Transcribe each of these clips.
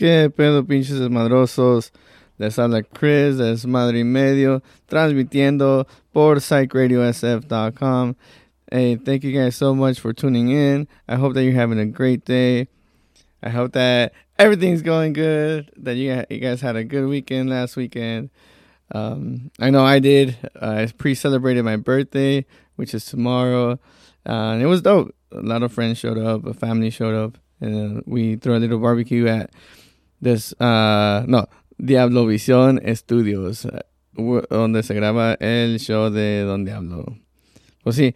¿Qué pedo, pinches desmadrosos? Les habla Chris, de Desmadre y Medio, transmitiendo por psychradiosf.com. Hey, thank you guys so much for tuning in. I hope that you're having a great day. I hope that everything's going good, that you, you guys had a good weekend last weekend. Um, I know I did. I pre celebrated my birthday, which is tomorrow. Uh, and it was dope. A lot of friends showed up, a family showed up, and uh, we threw a little barbecue at des, uh, no, Diablo Visión Studios, donde se graba el show de Don Diablo. Pues sí,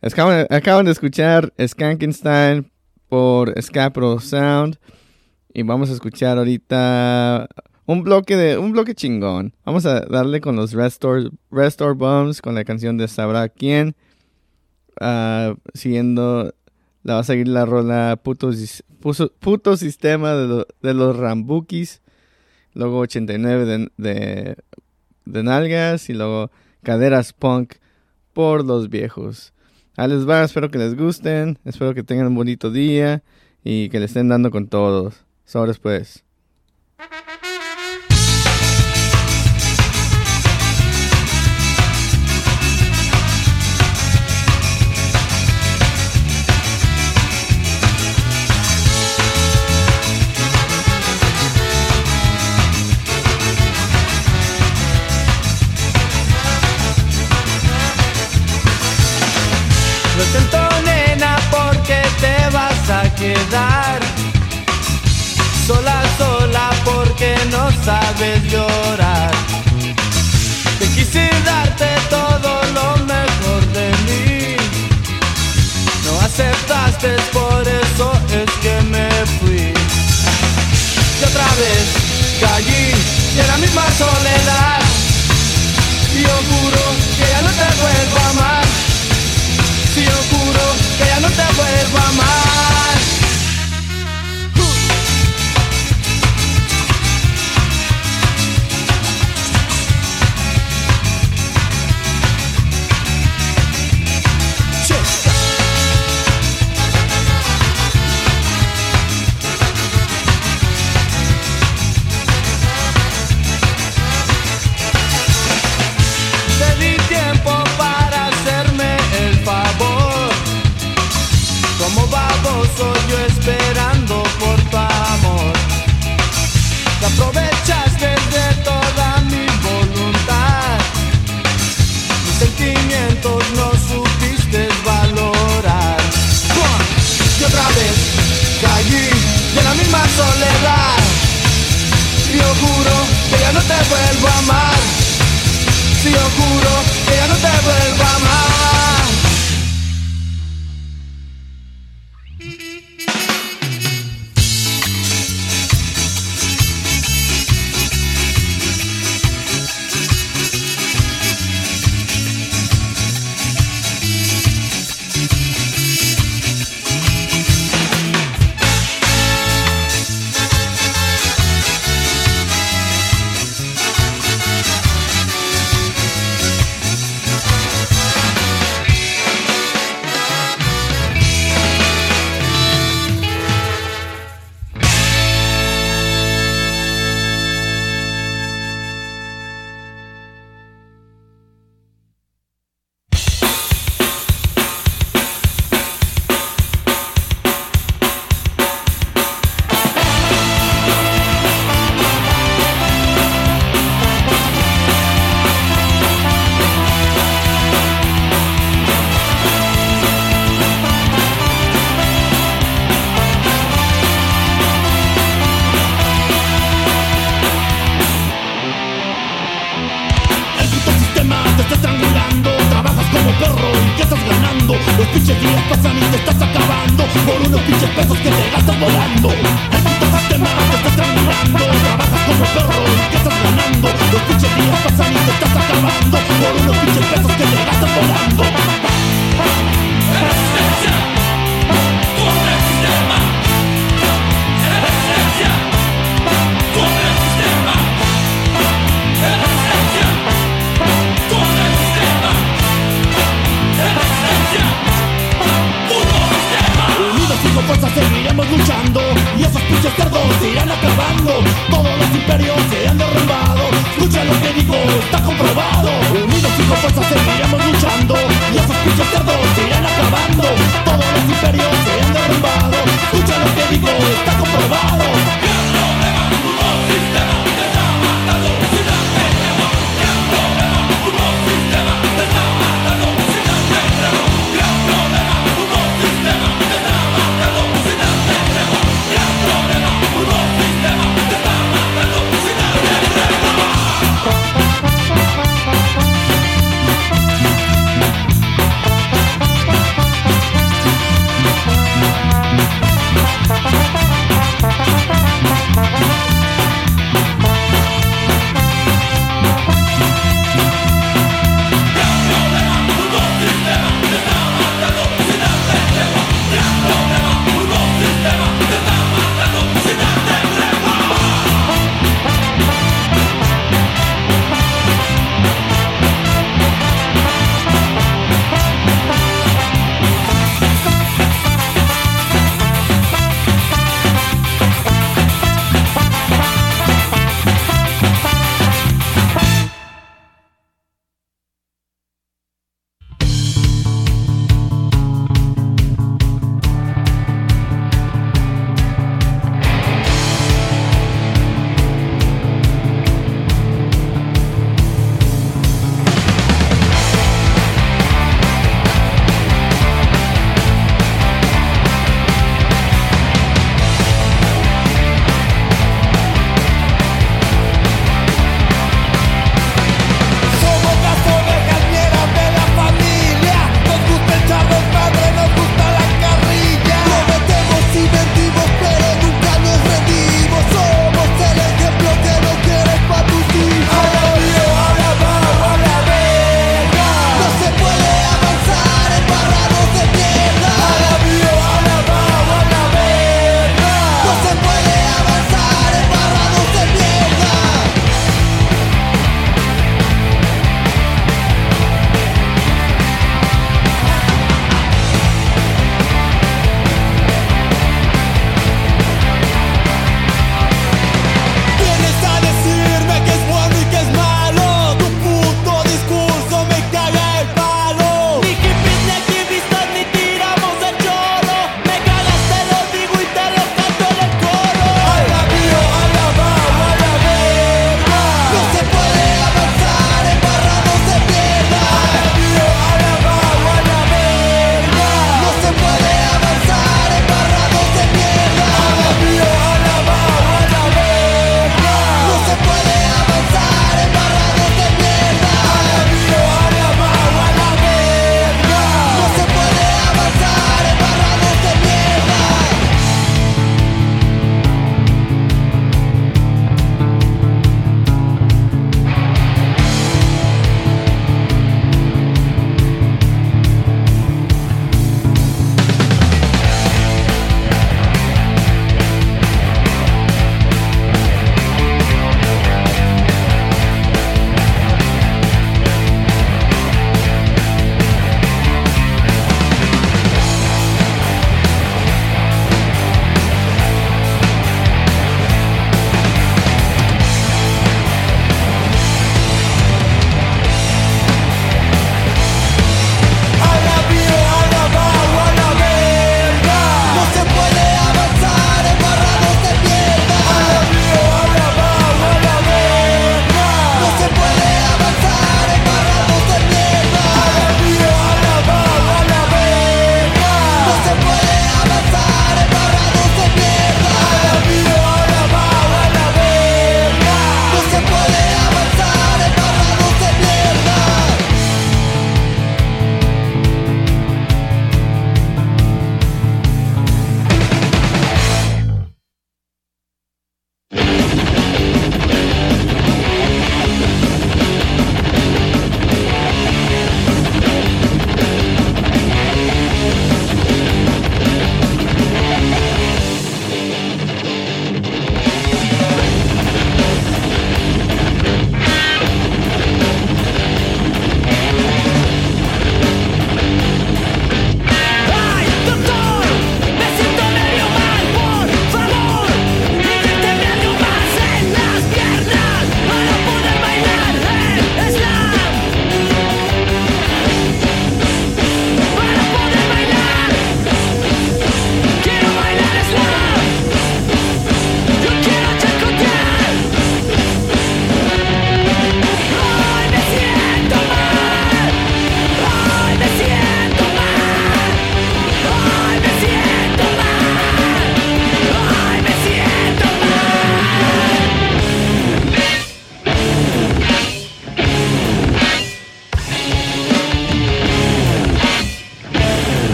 acaban, acaban de escuchar Skankenstein por Scapro Sound y vamos a escuchar ahorita un bloque de un bloque chingón. Vamos a darle con los Restore, Restore Bombs con la canción de Sabrá quién. Uh, siguiendo la va a seguir la rola Puto, puto Sistema de, de, los Rambukis. Luego 89 de, de, de, Nalgas. Y luego Caderas Punk por los viejos. A les va, espero que les gusten. Espero que tengan un bonito día. Y que le estén dando con todos. Sobres pues. Quedar sola, sola porque no sabes llorar. Te quise darte todo lo mejor de mí. No aceptaste, por eso es que me fui. Y otra vez caí en la misma soledad. Y yo juro que ya no te vuelvo a amar vacío oscuro que ya no te vuelva más. vuelvo a amar, si yo juro que ya no te vuelvo a amar.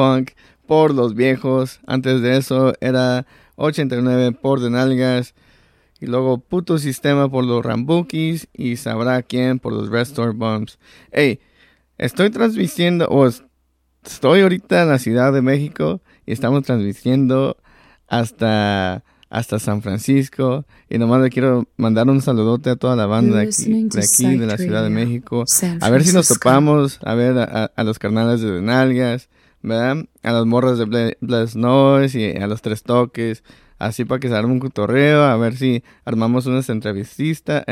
Punk por los viejos. Antes de eso era 89 por de nalgas. Y luego Puto Sistema por los Rambukis. Y Sabrá quién por los Restore Bombs. Hey, estoy transmitiendo, o estoy ahorita en la Ciudad de México. Y estamos transmitiendo hasta, hasta San Francisco. Y nomás le quiero mandar un saludote a toda la banda de aquí, de, aquí, de la Ciudad de México. A ver si nos topamos, a ver a, a los carnales de Nalgas, A las morras de Bless Noise y a los tres toques. Así para que se arme un cotorreo, a ver si armamos unas entrevistas,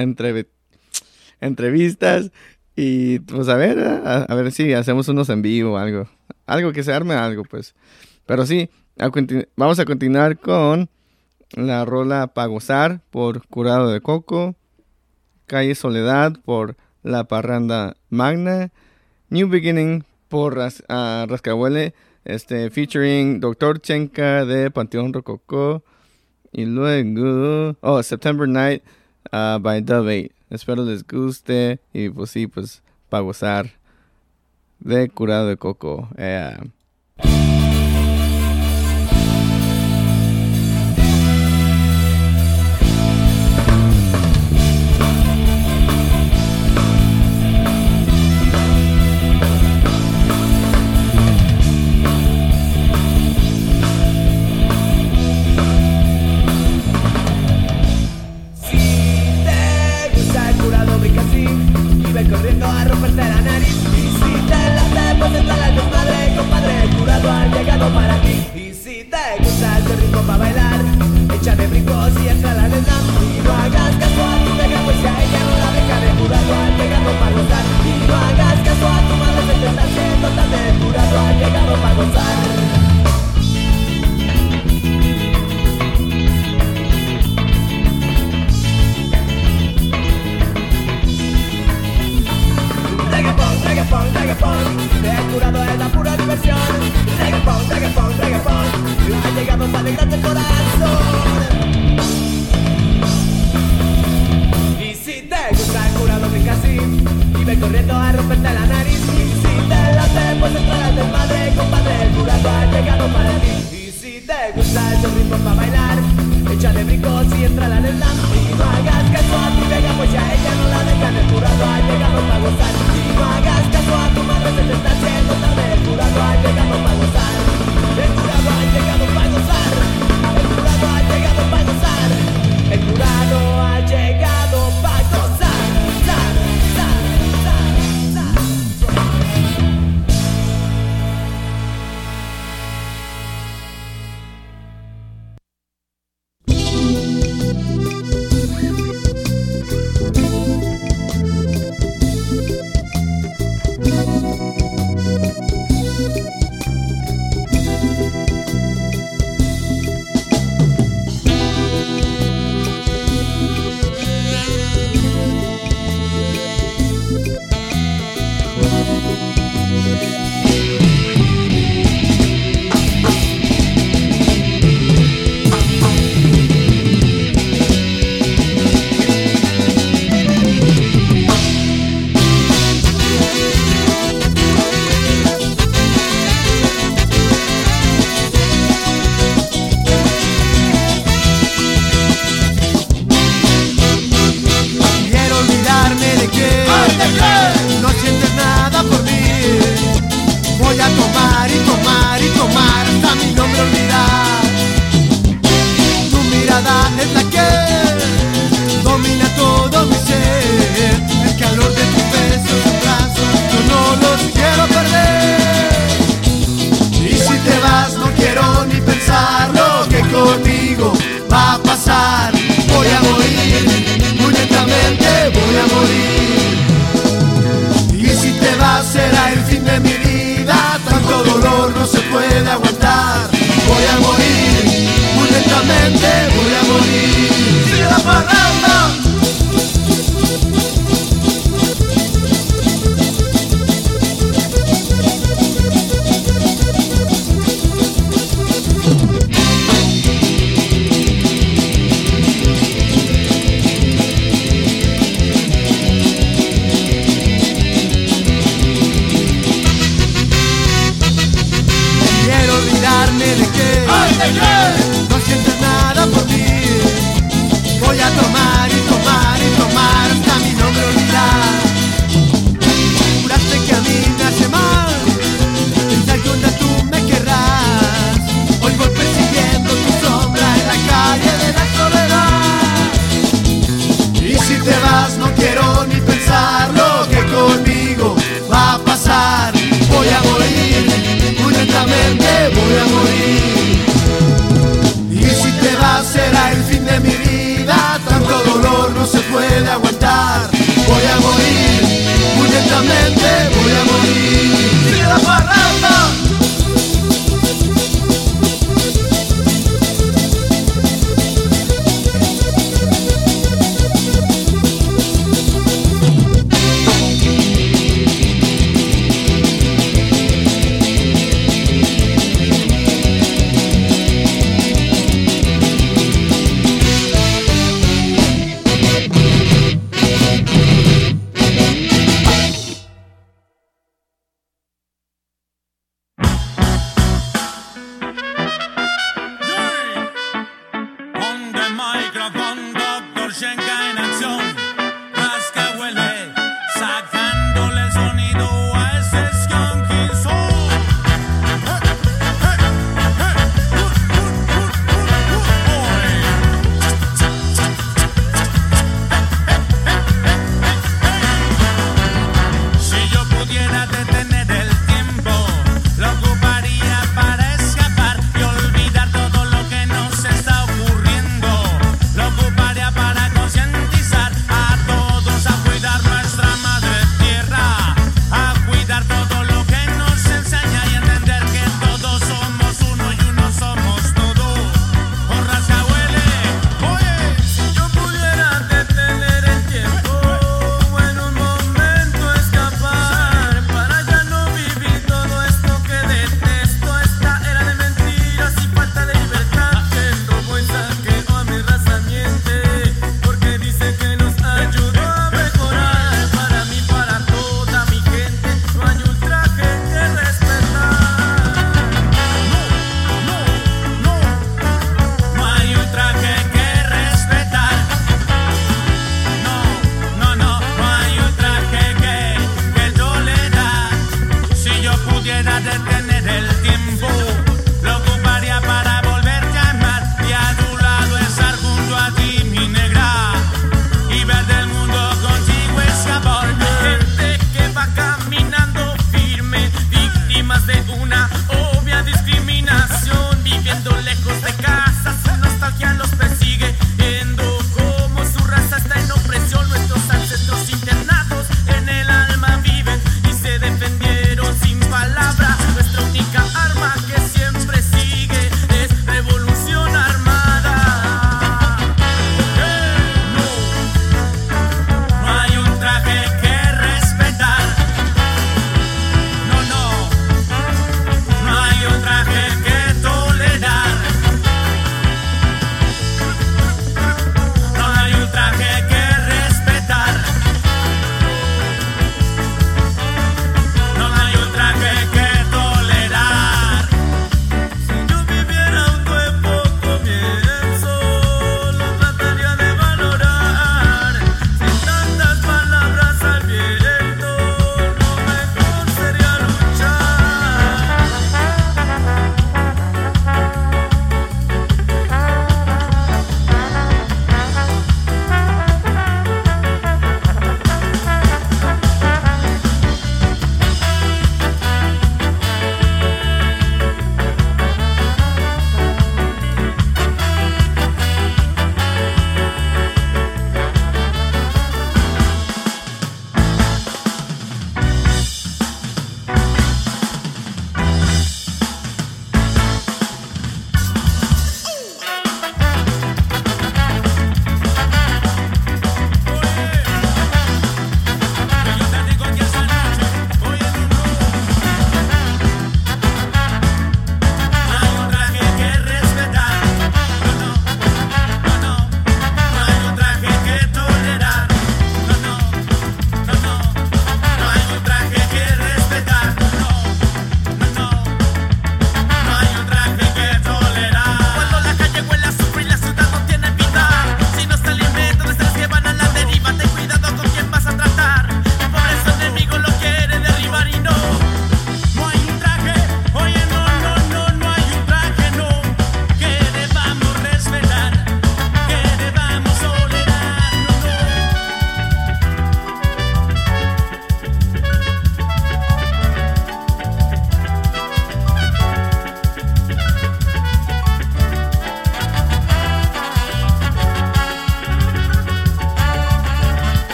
entrevistas y pues a ver, a, ver si hacemos unos en vivo algo. Algo que se arme algo, pues. Pero sí, vamos a continuar con la rola Pa' Gozar por Curado de Coco, Calle Soledad por La Parranda Magna, New Beginning por Ras Rascahuele, este, featuring Doctor Chenka de Panteón Rococó, y luego, oh, September Night uh, by Dove 8. Espero les guste y pues sí, pues para gozar de Curado de Coco.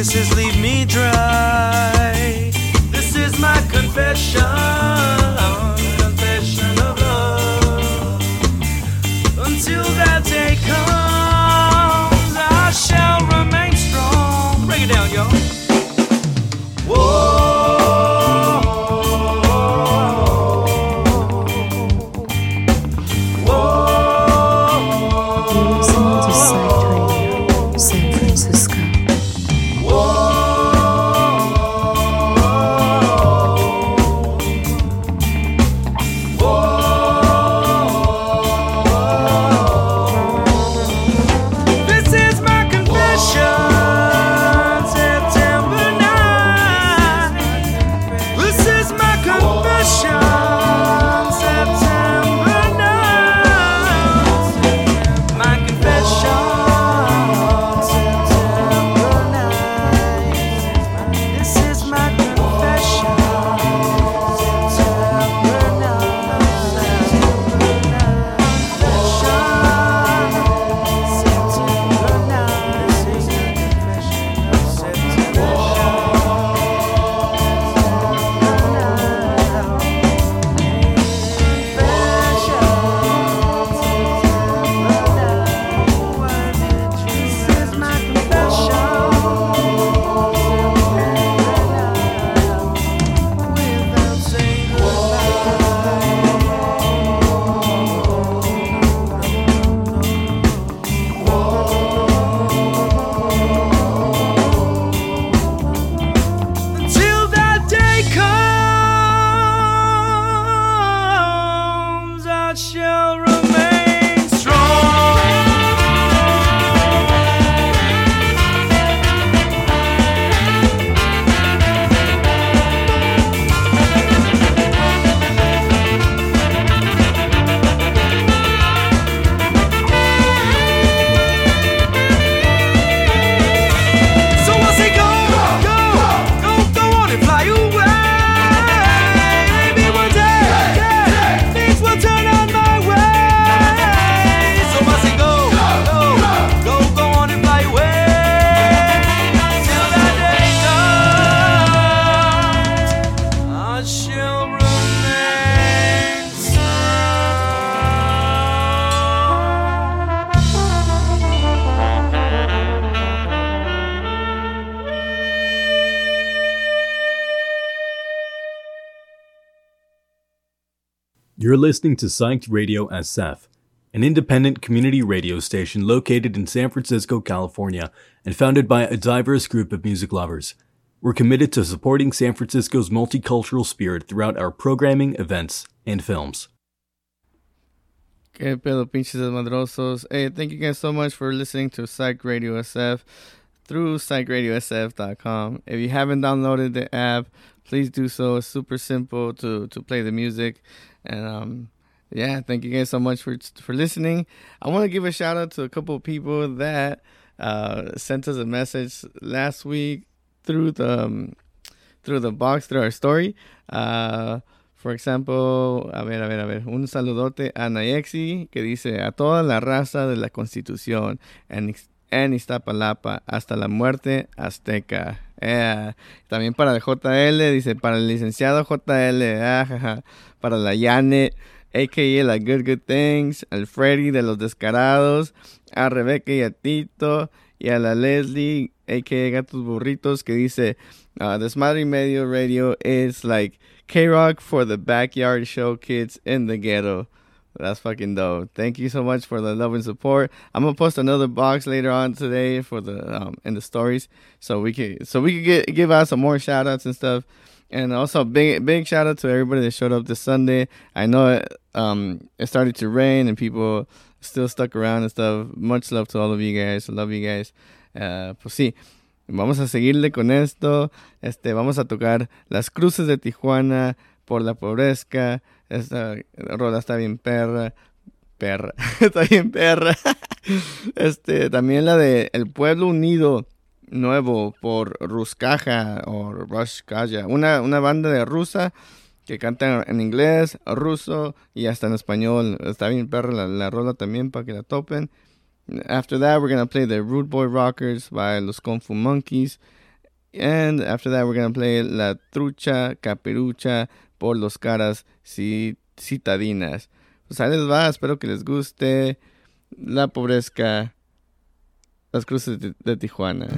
This is listening to Psyched Radio SF, an independent community radio station located in San Francisco, California, and founded by a diverse group of music lovers. We're committed to supporting San Francisco's multicultural spirit throughout our programming, events, and films. Desmadrosos. Hey, thank you guys so much for listening to Psych Radio SF through psychradiosf.com. If you haven't downloaded the app, please do so. It's super simple to, to play the music. And um, yeah, thank you guys so much for for listening. I want to give a shout out to a couple of people that uh, sent us a message last week through the um, through the box through our story. Uh, for example, a ver, a ver, a ver, un saludote a Nayexi que dice a toda la raza de la Constitución en, en Iztapalapa hasta la muerte azteca. Eh, también para el JL, dice para el licenciado JL, ah, para la Yane, a.k.a. la Good Good Things, al Freddy de los Descarados, a Rebeca y a Tito, y a la Leslie, a.k.a. Gatos Burritos, que dice, uh, Desmadre Medio Radio is like K-Rock for the backyard show kids in the ghetto. That's fucking dope. Thank you so much for the love and support. I'm gonna post another box later on today for the um in the stories, so we can so we can get give out some more shout outs and stuff. And also big big shout out to everybody that showed up this Sunday. I know it um it started to rain and people still stuck around and stuff. Much love to all of you guys. Love you guys. Uh, pues sí. Vamos a seguirle con esto. Este, vamos a tocar las cruces de Tijuana por la pobreza. Esta rola está bien perra. Perra. está bien perra. este, también la de El Pueblo Unido Nuevo por Ruskaja o Ruskaya. Una, una banda de rusa que canta en inglés, ruso y hasta en español. Está bien perra la, la rola también para que la topen. After that, we're gonna play the Rude Boy Rockers by Los Kung Fu Monkeys. And after that, we're gonna play La Trucha Caperucha por Los Caras Citadinas. Pues ahí les va, espero que les guste. La pobrezca. Las cruces de, de Tijuana.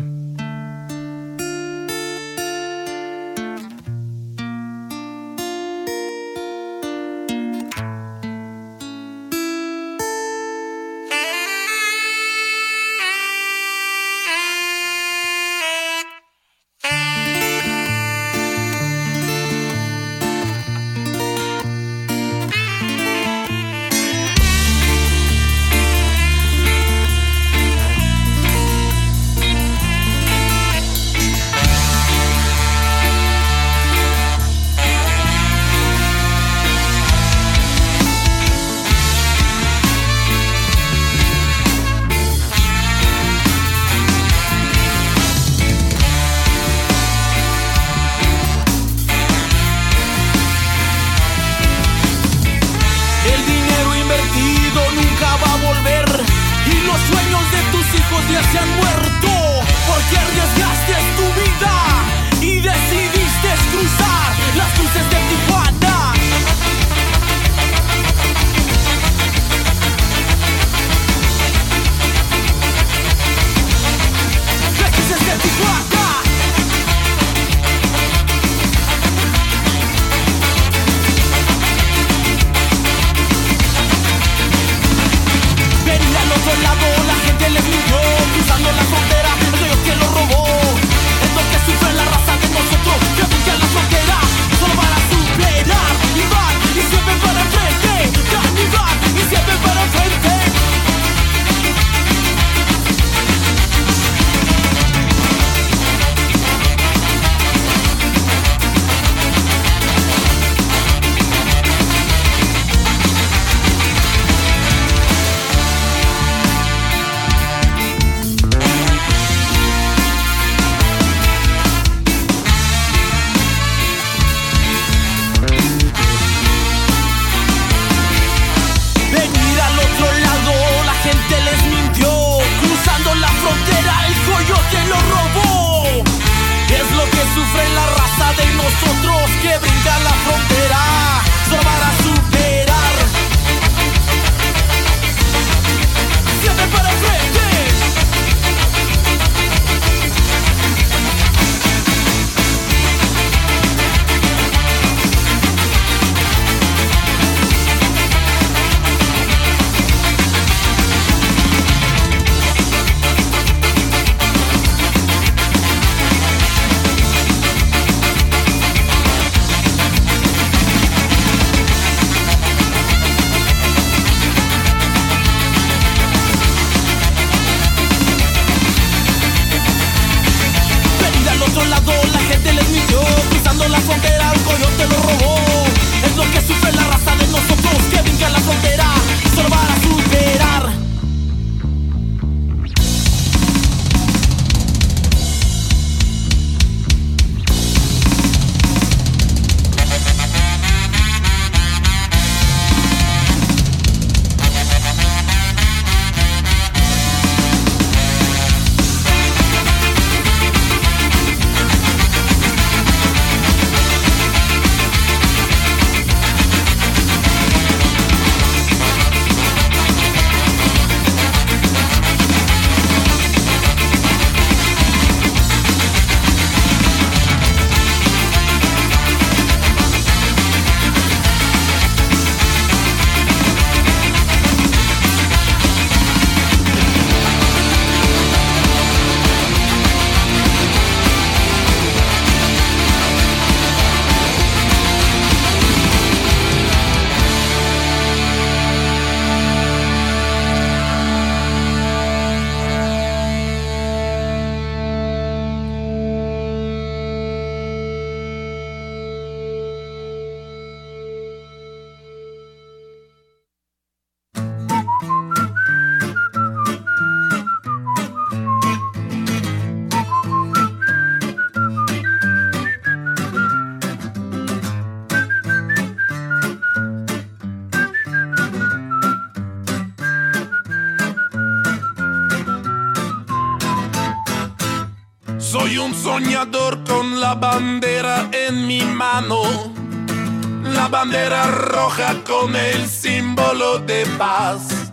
La bandera roja con el símbolo de paz.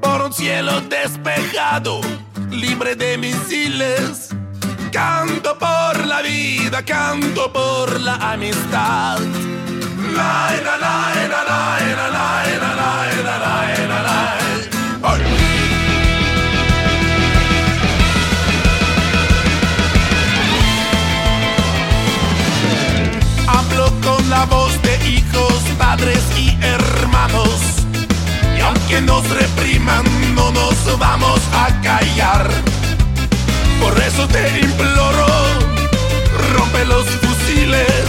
Por un cielo despejado, libre de misiles. Canto por la vida, canto por la amistad. Con la voz de hijos, padres y hermanos. Y aunque nos repriman, no nos vamos a callar. Por eso te imploro, rompe los fusiles.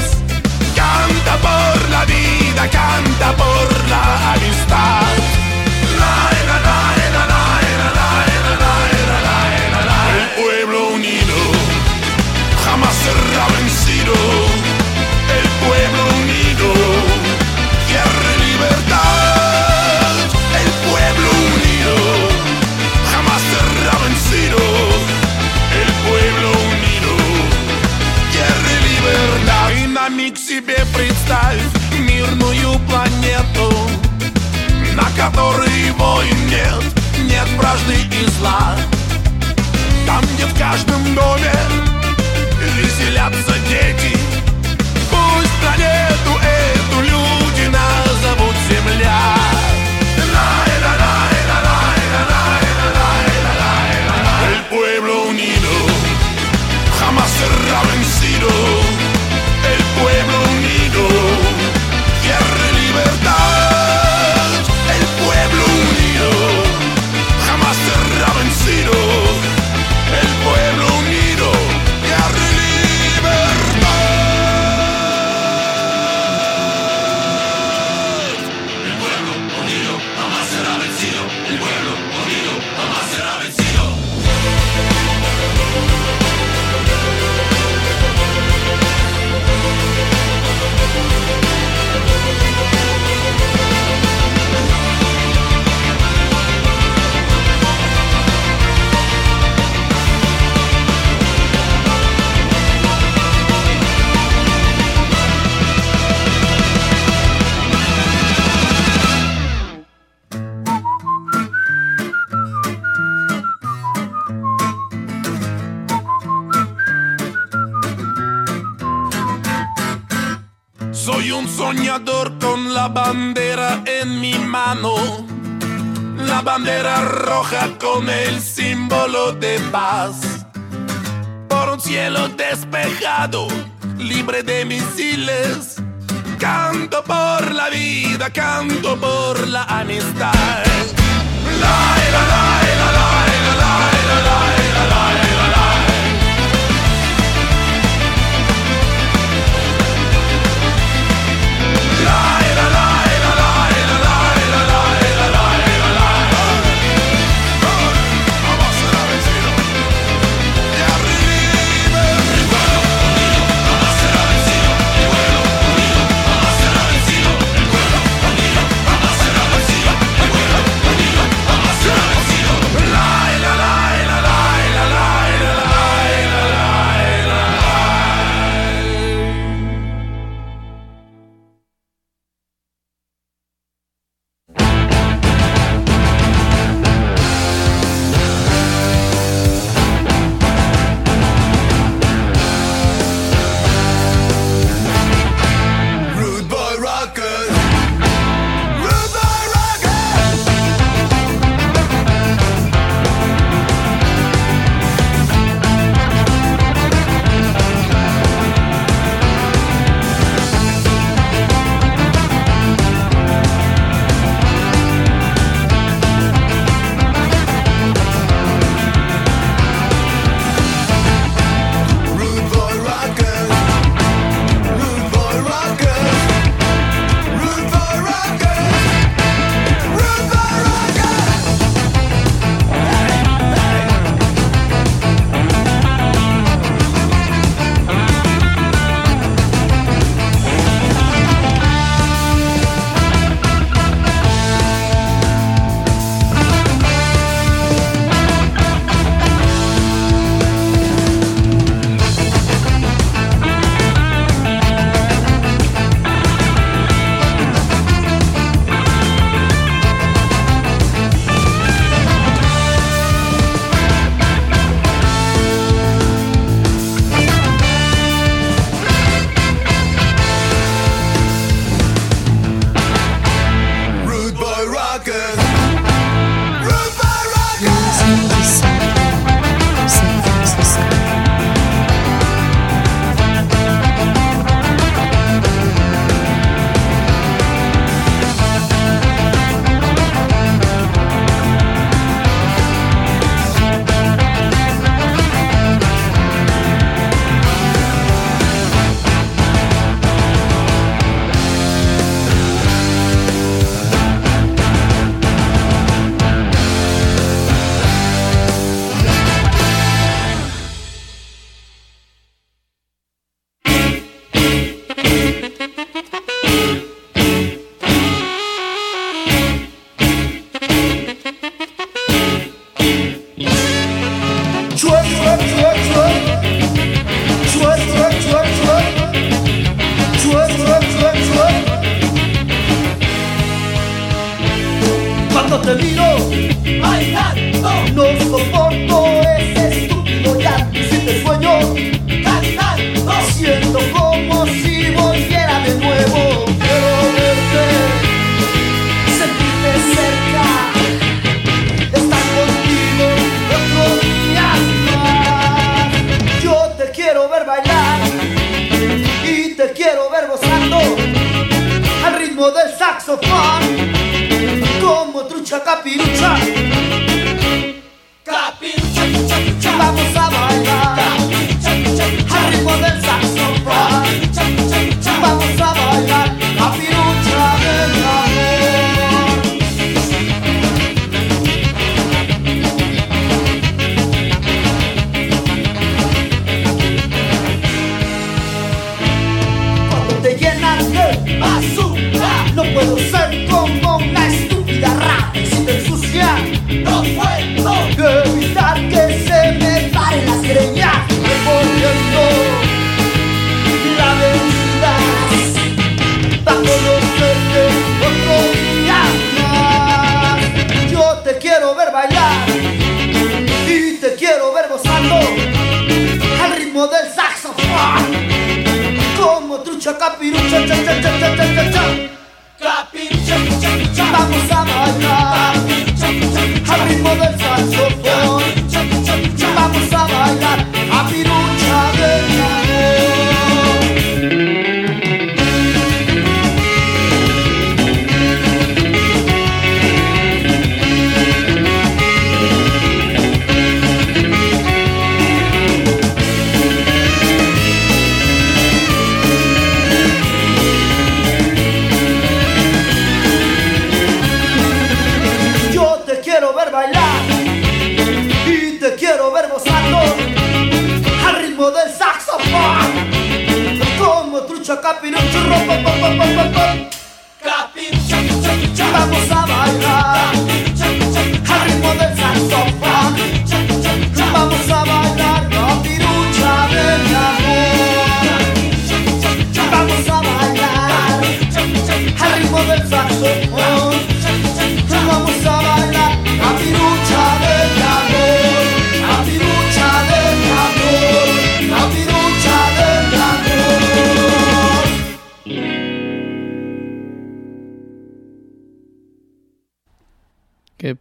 Canta por la vida, canta por la amistad. Soy un soñador con la bandera en mi mano. La bandera roja con el símbolo de paz. Por un cielo despejado, libre de misiles. Canto por la vida, canto por la amistad. La, la, la,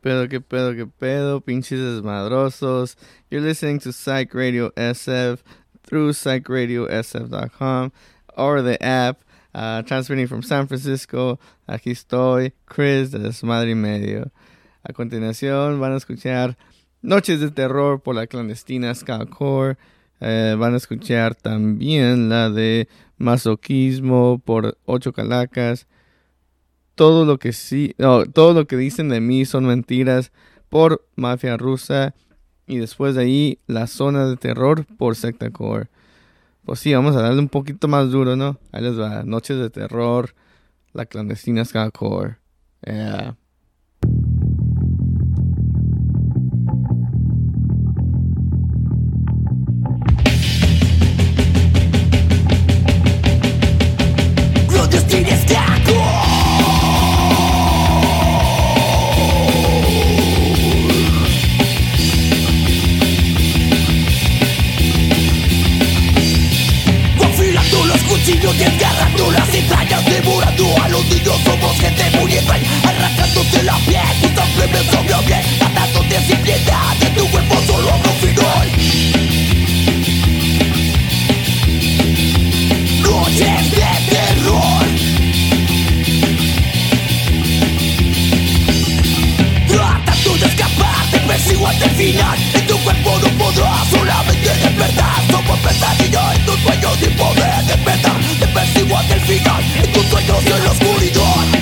pedo, qué pedo, qué pedo? Pinches desmadrosos. You're listening to Psych Radio SF through psychradiosf.com or the app. Uh, transmitting from San Francisco. Aquí estoy, Chris de Desmadre y Medio. A continuación van a escuchar Noches de Terror por la clandestina Skullcore. Eh, van a escuchar también la de Masoquismo por Ocho Calacas todo lo que sí, todo lo que dicen de mí son mentiras por Mafia Rusa y después de ahí La Zona de Terror por Secta Core. Pues sí, vamos a darle un poquito más duro, ¿no? Ahí les va, Noches de Terror, La Clandestina Ska Core. Yeah. Los cuchillos, desgarrando las entrañas Devorando a los niños, somos gente muy extraña. Arrancándote la piel, tu sangre me sobró bien Matándote sin piedad, de tu cuerpo solo habrá un final Noches hasta el final. En tu cuerpo no podrás solamente despertar Somos pesadilla en tus sueños sin poder despertar. Te persigo hasta el final. En tus sueños y en la oscuridad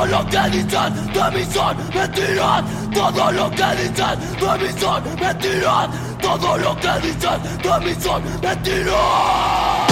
Todo lo que dicen de mí son mentiras. Todo lo que dicen de mí son mentiras. Todo lo que dicen de mí son mentiras